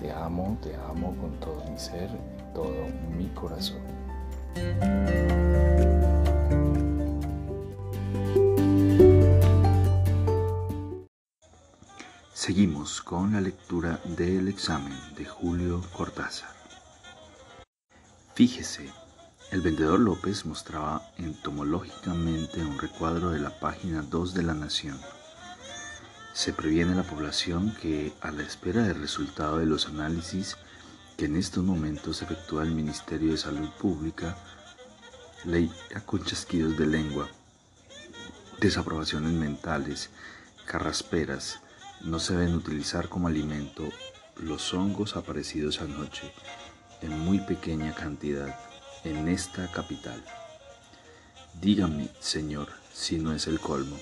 Te amo, te amo con todo mi ser, todo mi corazón. Seguimos con la lectura del examen de Julio Cortázar. Fíjese, el vendedor López mostraba entomológicamente un recuadro de la página 2 de La Nación. Se previene la población que, a la espera del resultado de los análisis que en estos momentos efectúa el Ministerio de Salud Pública, leía con chasquidos de lengua, desaprobaciones mentales, carrasperas, no se deben utilizar como alimento los hongos aparecidos anoche en muy pequeña cantidad en esta capital. Dígame, señor, si no es el colmo.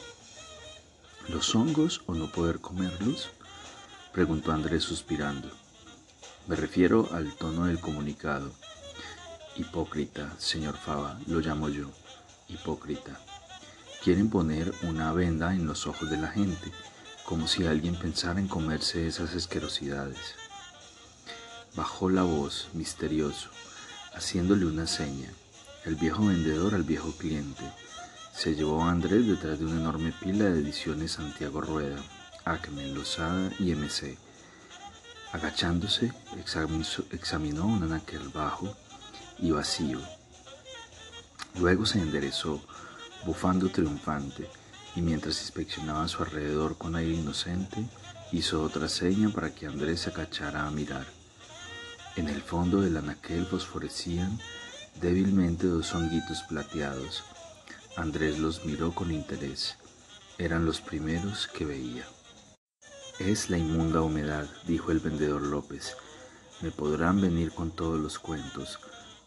¿Los hongos o no poder comerlos? preguntó Andrés suspirando. Me refiero al tono del comunicado. Hipócrita, señor Fava, lo llamo yo, hipócrita. Quieren poner una venda en los ojos de la gente como si alguien pensara en comerse esas asquerosidades. Bajó la voz, misterioso, haciéndole una seña. El viejo vendedor al viejo cliente. Se llevó a Andrés detrás de una enorme pila de ediciones Santiago Rueda, Acme, Lozada y MC. Agachándose, examinó un anaquel bajo y vacío. Luego se enderezó, bufando triunfante, y mientras inspeccionaba a su alrededor con aire inocente, hizo otra seña para que Andrés se agachara a mirar. En el fondo del anaquel fosforecían débilmente dos honguitos plateados. Andrés los miró con interés. Eran los primeros que veía. Es la inmunda humedad, dijo el vendedor López. Me podrán venir con todos los cuentos,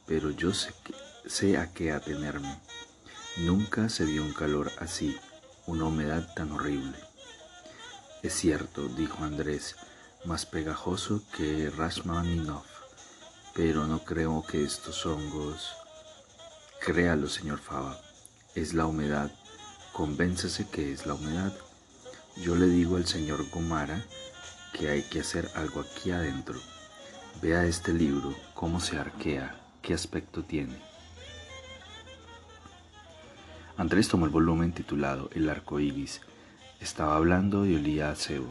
pero yo sé, sé a qué atenerme. Nunca se vio un calor así una humedad tan horrible. Es cierto, dijo Andrés, más pegajoso que Rashmaninov, pero no creo que estos hongos... Créalo, señor Fava, es la humedad, convénzase que es la humedad. Yo le digo al señor Gomara que hay que hacer algo aquí adentro. Vea este libro, cómo se arquea, qué aspecto tiene. Andrés tomó el volumen titulado El arco iris. Estaba hablando y olía a cebo.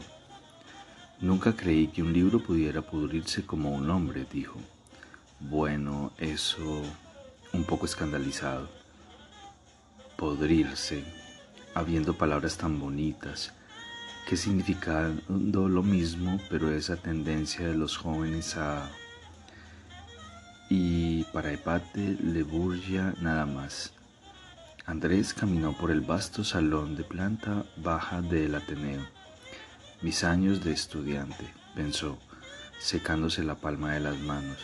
Nunca creí que un libro pudiera pudrirse como un hombre, dijo. Bueno, eso un poco escandalizado. Podrirse, habiendo palabras tan bonitas, que significando lo mismo, pero esa tendencia de los jóvenes a... Y para Hepate le burya nada más. Andrés caminó por el vasto salón de planta baja del Ateneo. Mis años de estudiante, pensó, secándose la palma de las manos.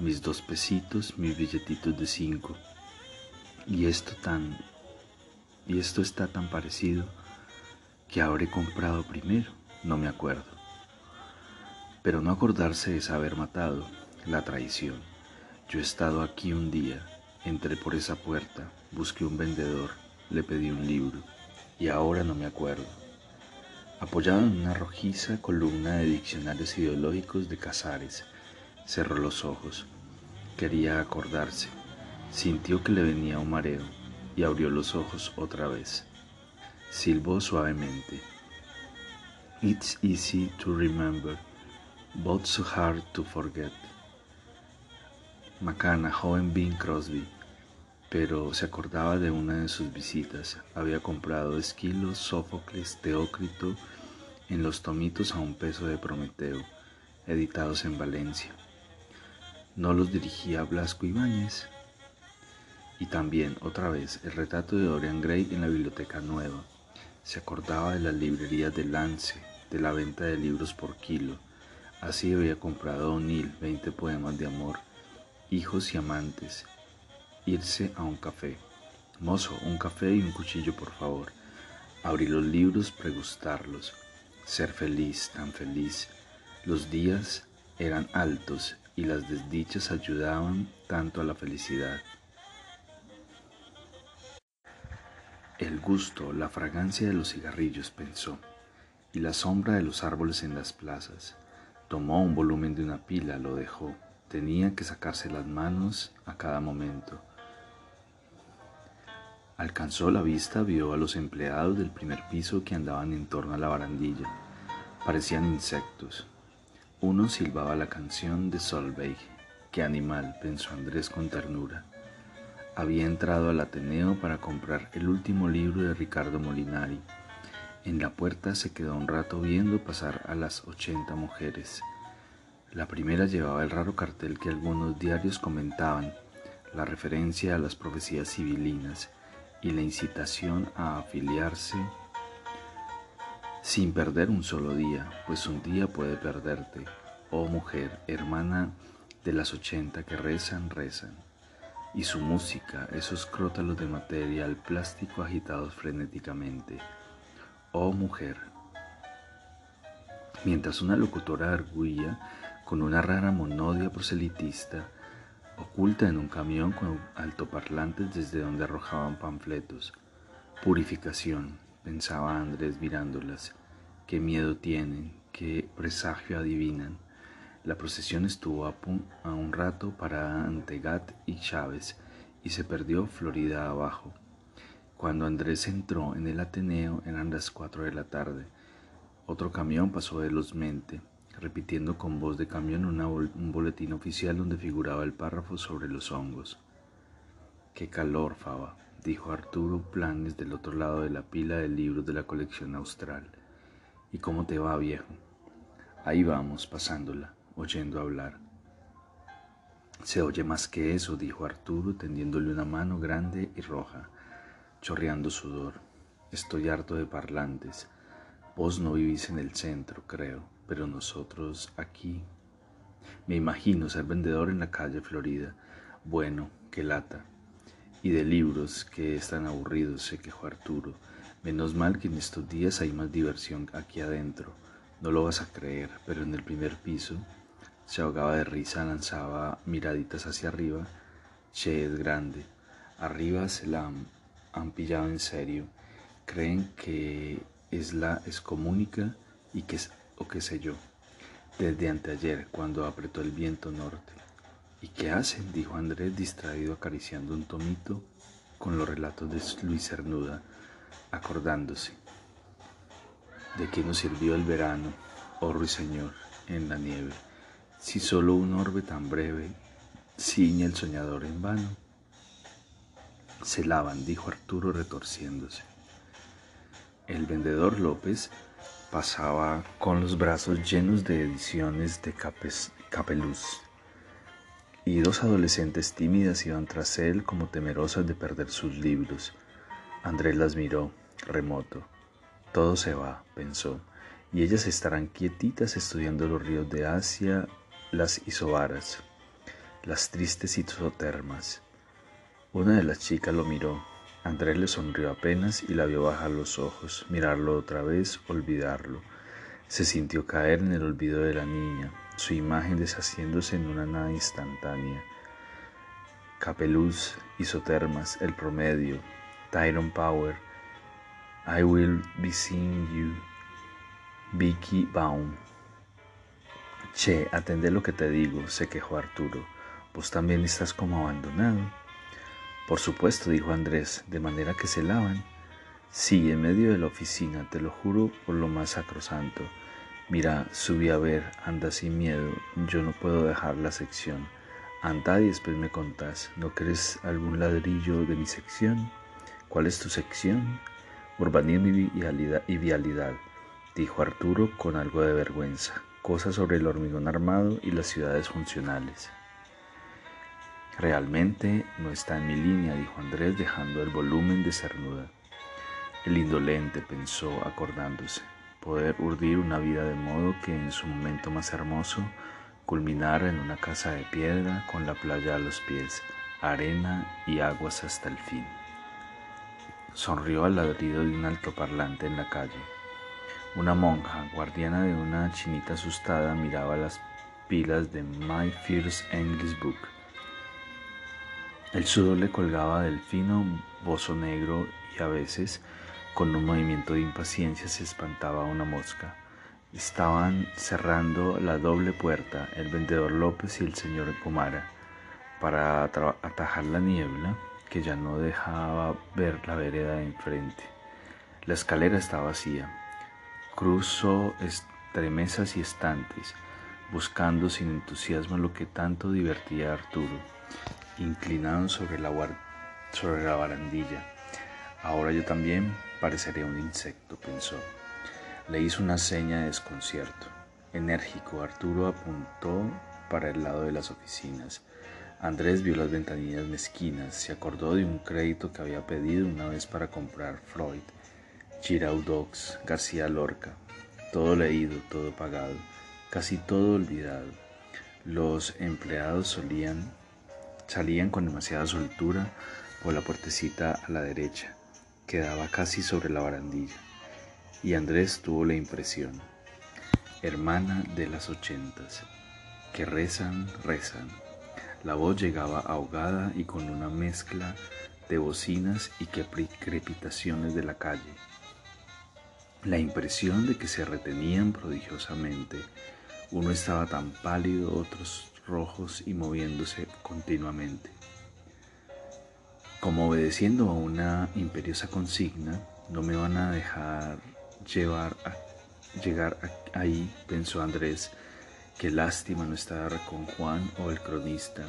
Mis dos pesitos, mis billetitos de cinco. Y esto tan... Y esto está tan parecido que habré comprado primero, no me acuerdo. Pero no acordarse es haber matado, la traición. Yo he estado aquí un día, entré por esa puerta, Busqué un vendedor, le pedí un libro y ahora no me acuerdo. Apoyado en una rojiza columna de diccionarios ideológicos de Casares, cerró los ojos. Quería acordarse. Sintió que le venía un mareo y abrió los ojos otra vez. Silbó suavemente. It's easy to remember, but so hard to forget. Macana, joven Bing Crosby, pero se acordaba de una de sus visitas. Había comprado Esquilo, Sófocles, Teócrito en los tomitos a un peso de Prometeo, editados en Valencia. ¿No los dirigía Blasco Ibáñez? Y también, otra vez, el retrato de Dorian Gray en la Biblioteca Nueva. Se acordaba de las librerías de Lance, de la venta de libros por kilo. Así había comprado O'Neill veinte poemas de amor, hijos y amantes. Irse a un café. Mozo, un café y un cuchillo, por favor. Abrir los libros, pregustarlos. Ser feliz, tan feliz. Los días eran altos y las desdichas ayudaban tanto a la felicidad. El gusto, la fragancia de los cigarrillos, pensó, y la sombra de los árboles en las plazas. Tomó un volumen de una pila, lo dejó. Tenía que sacarse las manos a cada momento. Alcanzó la vista, vio a los empleados del primer piso que andaban en torno a la barandilla. Parecían insectos. Uno silbaba la canción de Solveig. Qué animal, pensó Andrés con ternura. Había entrado al Ateneo para comprar el último libro de Ricardo Molinari. En la puerta se quedó un rato viendo pasar a las ochenta mujeres. La primera llevaba el raro cartel que algunos diarios comentaban, la referencia a las profecías civilinas y la incitación a afiliarse sin perder un solo día, pues un día puede perderte, oh mujer, hermana de las ochenta que rezan, rezan y su música, esos crótalos de material plástico agitados frenéticamente. Oh mujer. Mientras una locutora arguía con una rara monodia proselitista, oculta en un camión con altoparlantes desde donde arrojaban panfletos. Purificación, pensaba Andrés mirándolas. Qué miedo tienen, qué presagio adivinan. La procesión estuvo a, un rato para Antegat y Chávez y se perdió Florida abajo. Cuando Andrés entró en el Ateneo eran las cuatro de la tarde. Otro camión pasó velozmente, repitiendo con voz de camión un boletín oficial donde figuraba el párrafo sobre los hongos. Qué calor, Faba, dijo Arturo Planes del otro lado de la pila de libros de la colección austral. ¿Y cómo te va, viejo? Ahí vamos, pasándola oyendo hablar. Se oye más que eso, dijo Arturo, tendiéndole una mano grande y roja, chorreando sudor. Estoy harto de parlantes. Vos no vivís en el centro, creo, pero nosotros aquí. Me imagino ser vendedor en la calle Florida. Bueno, qué lata. Y de libros que están aburridos, se quejó Arturo. Menos mal que en estos días hay más diversión aquí adentro. No lo vas a creer, pero en el primer piso se ahogaba de risa, lanzaba miraditas hacia arriba. Che es grande. Arriba se la han, pillado en serio. Creen que es la excomunica y que o qué sé yo. Desde anteayer, cuando apretó el viento norte. ¿Y qué hacen? dijo Andrés, distraído acariciando un tomito con los relatos de Luis Cernuda, acordándose. ¿De qué nos sirvió el verano, oh ruiseñor, en la nieve? Si solo un orbe tan breve ciñe el soñador en vano. Se lavan, dijo Arturo retorciéndose. El vendedor López pasaba con los brazos llenos de ediciones de Capeluz y dos adolescentes tímidas iban tras él como temerosas de perder sus libros. Andrés las miró, remoto. Todo se va, pensó, y ellas estarán quietitas estudiando los ríos de Asia las isobaras, las tristes isotermas. Una de las chicas lo miró. Andrés le sonrió apenas y la vio bajar los ojos, mirarlo otra vez, olvidarlo. Se sintió caer en el olvido de la niña, su imagen deshaciéndose en una nada instantánea. Capeluz, isotermas, el promedio, Tyron Power, I will be seeing you, Vicky Baum. Che, atende lo que te digo, se quejó Arturo. Vos también estás como abandonado. Por supuesto, dijo Andrés, de manera que se lavan. Sí, en medio de la oficina, te lo juro por lo más sacrosanto. Mira, subí a ver, anda sin miedo, yo no puedo dejar la sección. Anda y después me contás, ¿no crees algún ladrillo de mi sección? ¿Cuál es tu sección? Urbanismo y vialidad, dijo Arturo con algo de vergüenza cosas sobre el hormigón armado y las ciudades funcionales. Realmente no está en mi línea, dijo Andrés dejando el volumen de cernuda. El indolente pensó acordándose. poder urdir una vida de modo que en su momento más hermoso culminara en una casa de piedra con la playa a los pies, arena y aguas hasta el fin. Sonrió al ladrido de un altoparlante en la calle. Una monja, guardiana de una chinita asustada, miraba las pilas de My First English Book. El sudor le colgaba del fino bozo negro y a veces, con un movimiento de impaciencia, se espantaba una mosca. Estaban cerrando la doble puerta el vendedor López y el señor Comara para atajar la niebla que ya no dejaba ver la vereda de enfrente. La escalera estaba vacía. Cruzó estremezas y estantes, buscando sin entusiasmo lo que tanto divertía a Arturo, inclinado sobre la, sobre la barandilla. Ahora yo también pareceré un insecto, pensó. Le hizo una seña de desconcierto. Enérgico, Arturo apuntó para el lado de las oficinas. Andrés vio las ventanillas mezquinas, se acordó de un crédito que había pedido una vez para comprar Freud, Giraudox, García Lorca. Todo leído, todo pagado, casi todo olvidado. Los empleados solían, salían con demasiada soltura por la puertecita a la derecha, que daba casi sobre la barandilla y Andrés tuvo la impresión, hermana de las ochentas, que rezan, rezan. La voz llegaba ahogada y con una mezcla de bocinas y crepitaciones de la calle. La impresión de que se retenían prodigiosamente. Uno estaba tan pálido, otros rojos y moviéndose continuamente. Como obedeciendo a una imperiosa consigna, no me van a dejar llevar a, llegar ahí, pensó Andrés. Qué lástima no estar con Juan o el cronista.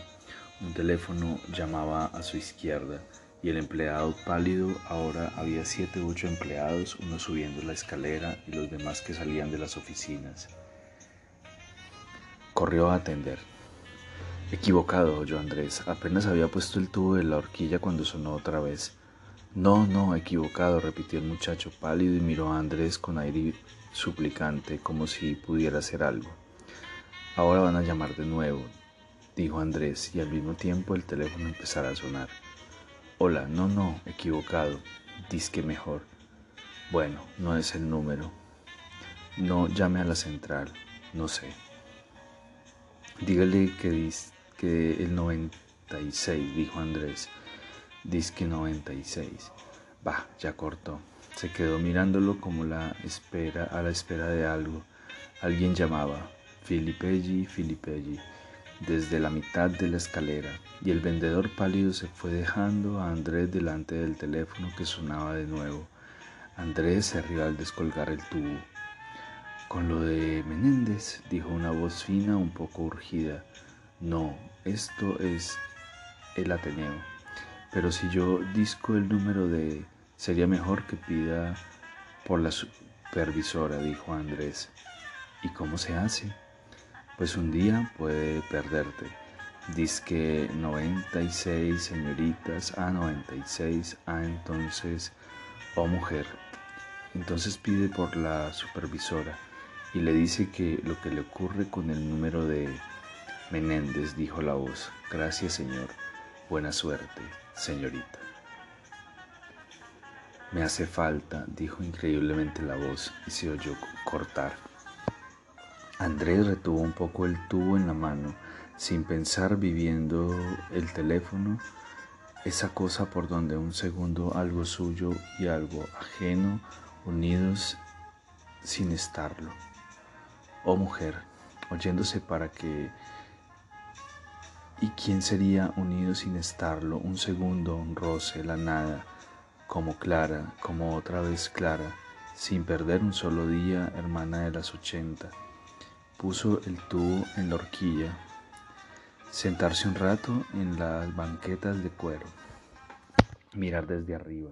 Un teléfono llamaba a su izquierda y el empleado pálido ahora había siete u ocho empleados, uno subiendo la escalera y los demás que salían de las oficinas. Corrió a atender. Equivocado, oyó Andrés. Apenas había puesto el tubo de la horquilla cuando sonó otra vez. No, no, equivocado, repitió el muchacho pálido y miró a Andrés con aire suplicante, como si pudiera hacer algo. Ahora van a llamar de nuevo, dijo Andrés, y al mismo tiempo el teléfono empezará a sonar. Hola, no, no, equivocado, disque mejor. Bueno, no es el número. No llame a la central, no sé. Dígale que, que el 96, dijo Andrés. Disque 96. Bah, ya cortó. Se quedó mirándolo como la espera, a la espera de algo. Alguien llamaba. Filipelli, Filipelli, desde la mitad de la escalera, y el vendedor pálido se fue dejando a Andrés delante del teléfono que sonaba de nuevo. Andrés se rió al descolgar el tubo. Con lo de Menéndez, dijo una voz fina un poco urgida. No, esto es el Ateneo. Pero si yo disco el número de... Sería mejor que pida por la supervisora, dijo Andrés. ¿Y cómo se hace? Pues un día puede perderte. Disque 96 señoritas, a 96, a entonces, oh mujer. Entonces pide por la supervisora y le dice que lo que le ocurre con el número de Menéndez, dijo la voz. Gracias, señor. Buena suerte señorita. Me hace falta, dijo increíblemente la voz y se oyó cortar. Andrés retuvo un poco el tubo en la mano, sin pensar, viviendo el teléfono, esa cosa por donde un segundo algo suyo y algo ajeno, unidos sin estarlo. Oh mujer, oyéndose para que ¿Y quién sería unido sin estarlo un segundo, un roce, la nada, como Clara, como otra vez Clara, sin perder un solo día, hermana de las ochenta? Puso el tubo en la horquilla, sentarse un rato en las banquetas de cuero, mirar desde arriba,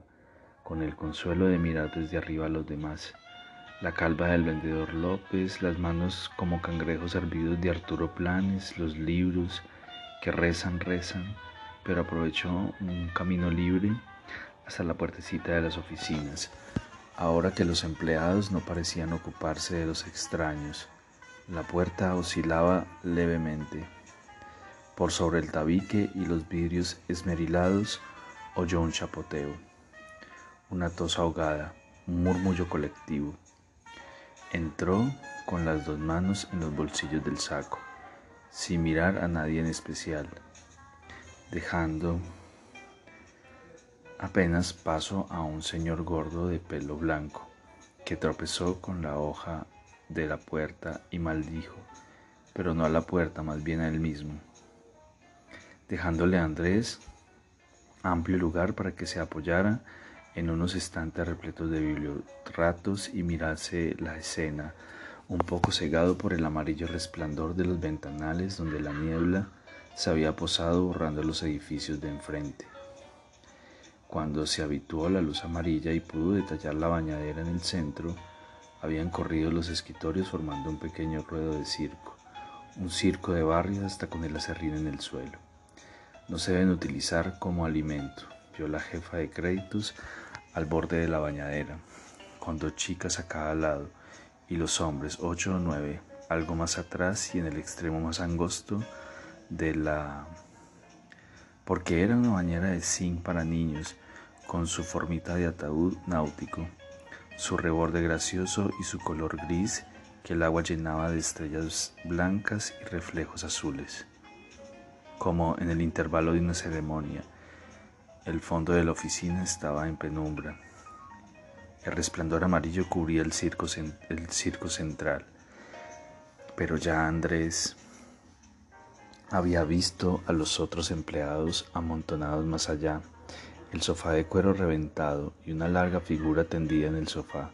con el consuelo de mirar desde arriba a los demás. La calva del vendedor López, las manos como cangrejos hervidos de Arturo Planes, los libros, que rezan, rezan, pero aprovechó un camino libre hasta la puertecita de las oficinas. Ahora que los empleados no parecían ocuparse de los extraños, la puerta oscilaba levemente. Por sobre el tabique y los vidrios esmerilados oyó un chapoteo, una tos ahogada, un murmullo colectivo. Entró con las dos manos en los bolsillos del saco, sin mirar a nadie en especial, dejando apenas paso a un señor gordo de pelo blanco, que tropezó con la hoja de la puerta y maldijo, pero no a la puerta, más bien a él mismo, dejándole a Andrés amplio lugar para que se apoyara en unos estantes repletos de biblioratos y mirase la escena, un poco cegado por el amarillo resplandor de los ventanales donde la niebla se había posado borrando los edificios de enfrente. Cuando se habituó a la luz amarilla y pudo detallar la bañadera en el centro, habían corrido los escritorios formando un pequeño ruedo de circo, un circo de barrio hasta con el acerrín en el suelo. No se deben utilizar como alimento, vio la jefa de créditos al borde de la bañadera, con dos chicas a cada lado, y los hombres, ocho o nueve, algo más atrás y en el extremo más angosto de la... porque era una bañera de zinc para niños, con su formita de ataúd náutico, su reborde gracioso y su color gris que el agua llenaba de estrellas blancas y reflejos azules. Como en el intervalo de una ceremonia, el fondo de la oficina estaba en penumbra. El resplandor amarillo cubría el circo, el circo central, pero ya Andrés había visto a los otros empleados amontonados más allá el sofá de cuero reventado y una larga figura tendida en el sofá,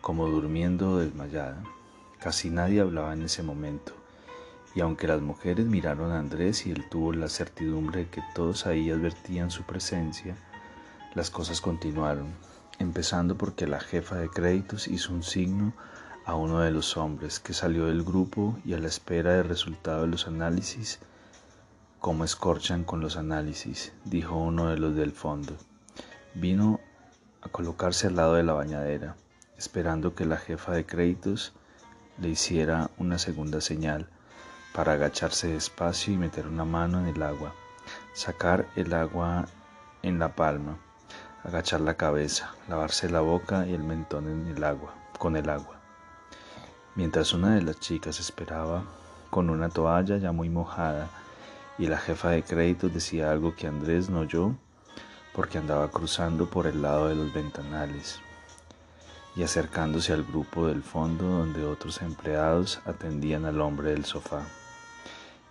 como durmiendo o desmayada. Casi nadie hablaba en ese momento, y aunque las mujeres miraron a Andrés y él tuvo la certidumbre de que todos ahí advertían su presencia, las cosas continuaron, empezando porque la jefa de créditos hizo un signo a uno de los hombres que salió del grupo y a la espera del resultado de los análisis como escorchan con los análisis, dijo uno de los del fondo. Vino a colocarse al lado de la bañadera, esperando que la jefa de créditos le hiciera una segunda señal para agacharse despacio y meter una mano en el agua, sacar el agua en la palma, agachar la cabeza, lavarse la boca y el mentón en el agua, con el agua. Mientras una de las chicas esperaba con una toalla ya muy mojada, y la jefa de créditos decía algo que Andrés no oyó porque andaba cruzando por el lado de los ventanales y acercándose al grupo del fondo donde otros empleados atendían al hombre del sofá.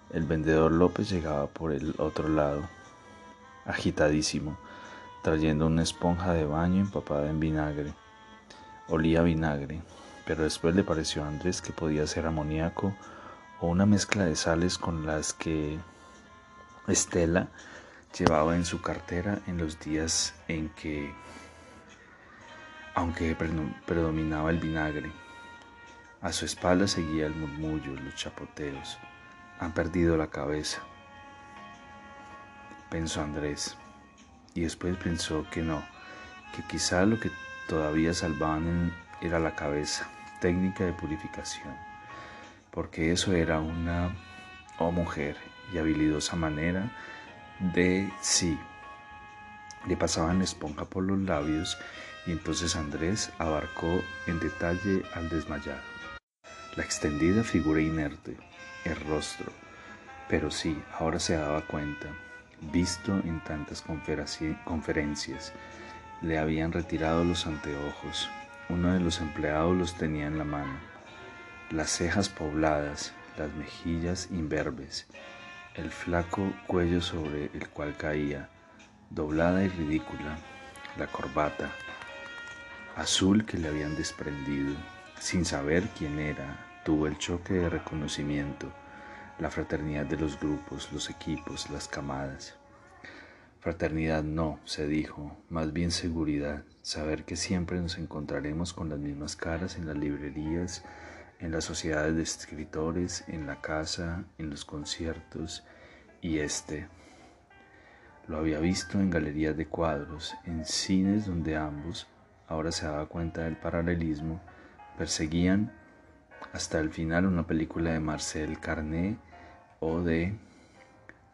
El vendedor López llegaba por el otro lado, agitadísimo, trayendo una esponja de baño empapada en vinagre. Olía a vinagre, pero después le pareció a Andrés que podía ser amoníaco o una mezcla de sales con las que Estela llevaba en su cartera en los días en que, aunque predominaba el vinagre, a su espalda seguía el murmullo, los chapoteos. Han perdido la cabeza, pensó Andrés, y después pensó que no, que quizá lo que todavía salvaban era la cabeza, técnica de purificación, porque eso era una o mujer y habilidosa manera de sí. Le pasaban la esponja por los labios y entonces Andrés abarcó en detalle al desmayado. La extendida figura inerte, el rostro, pero sí, ahora se daba cuenta, visto en tantas conferencias, le habían retirado los anteojos, uno de los empleados los tenía en la mano, las cejas pobladas, las mejillas imberbes, el flaco cuello sobre el cual caía, doblada y ridícula, la corbata azul que le habían desprendido, sin saber quién era, tuvo el choque de reconocimiento, la fraternidad de los grupos, los equipos, las camadas. Fraternidad no, se dijo, más bien seguridad, saber que siempre nos encontraremos con las mismas caras en las librerías, en las sociedades de escritores, en la casa, en los conciertos, y este lo había visto en galerías de cuadros, en cines donde ambos ahora se daba cuenta del paralelismo, perseguían hasta el final una película de Marcel Carné o de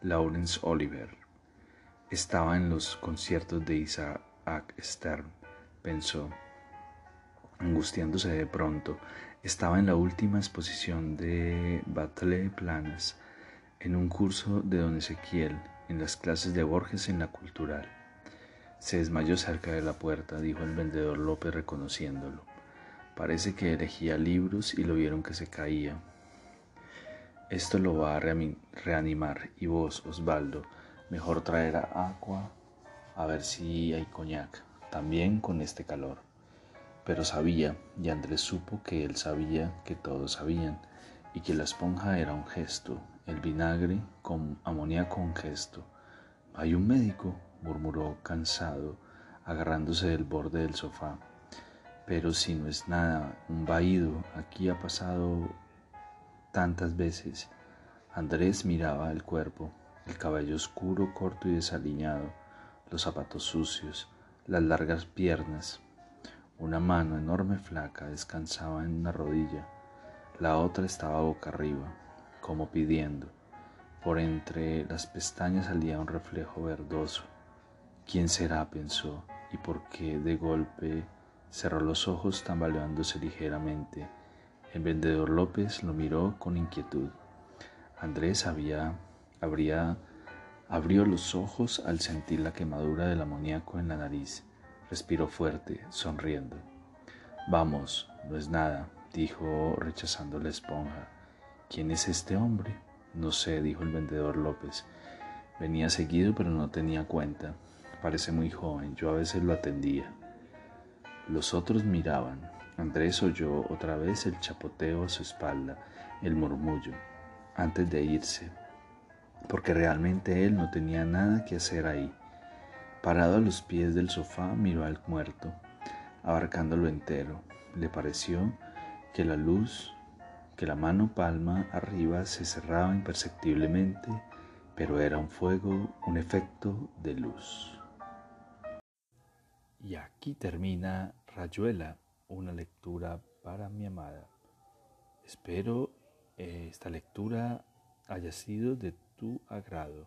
Laurence Oliver. Estaba en los conciertos de Isaac Stern, pensó, angustiándose de pronto. Estaba en la última exposición de Battle Planas, en un curso de don Ezequiel, en las clases de Borges en la cultural. Se desmayó cerca de la puerta, dijo el vendedor López reconociéndolo. Parece que elegía libros y lo vieron que se caía. Esto lo va a reanimar. Y vos, Osvaldo, mejor traer agua a ver si hay coñac, también con este calor. Pero sabía, y Andrés supo que él sabía que todos sabían, y que la esponja era un gesto, el vinagre con amoníaco un gesto. ¿Hay un médico? murmuró cansado, agarrándose del borde del sofá. Pero si no es nada, un vaído, aquí ha pasado tantas veces. Andrés miraba el cuerpo, el cabello oscuro, corto y desaliñado, los zapatos sucios, las largas piernas. Una mano enorme flaca descansaba en una rodilla, la otra estaba boca arriba, como pidiendo. Por entre las pestañas salía un reflejo verdoso. ¿Quién será? pensó, y por qué de golpe cerró los ojos tambaleándose ligeramente. El vendedor López lo miró con inquietud. Andrés había, habría, abrió los ojos al sentir la quemadura del amoníaco en la nariz. Respiró fuerte, sonriendo. Vamos, no es nada, dijo rechazando la esponja. ¿Quién es este hombre? No sé, dijo el vendedor López. Venía seguido, pero no tenía cuenta. Parece muy joven, yo a veces lo atendía. Los otros miraban. Andrés oyó otra vez el chapoteo a su espalda, el murmullo, antes de irse, porque realmente él no tenía nada que hacer ahí. Parado a los pies del sofá, miró al muerto, abarcándolo entero. Le pareció que la luz, que la mano palma arriba se cerraba imperceptiblemente, pero era un fuego, un efecto de luz. Y aquí termina Rayuela, una lectura para mi amada. Espero eh, esta lectura haya sido de tu agrado.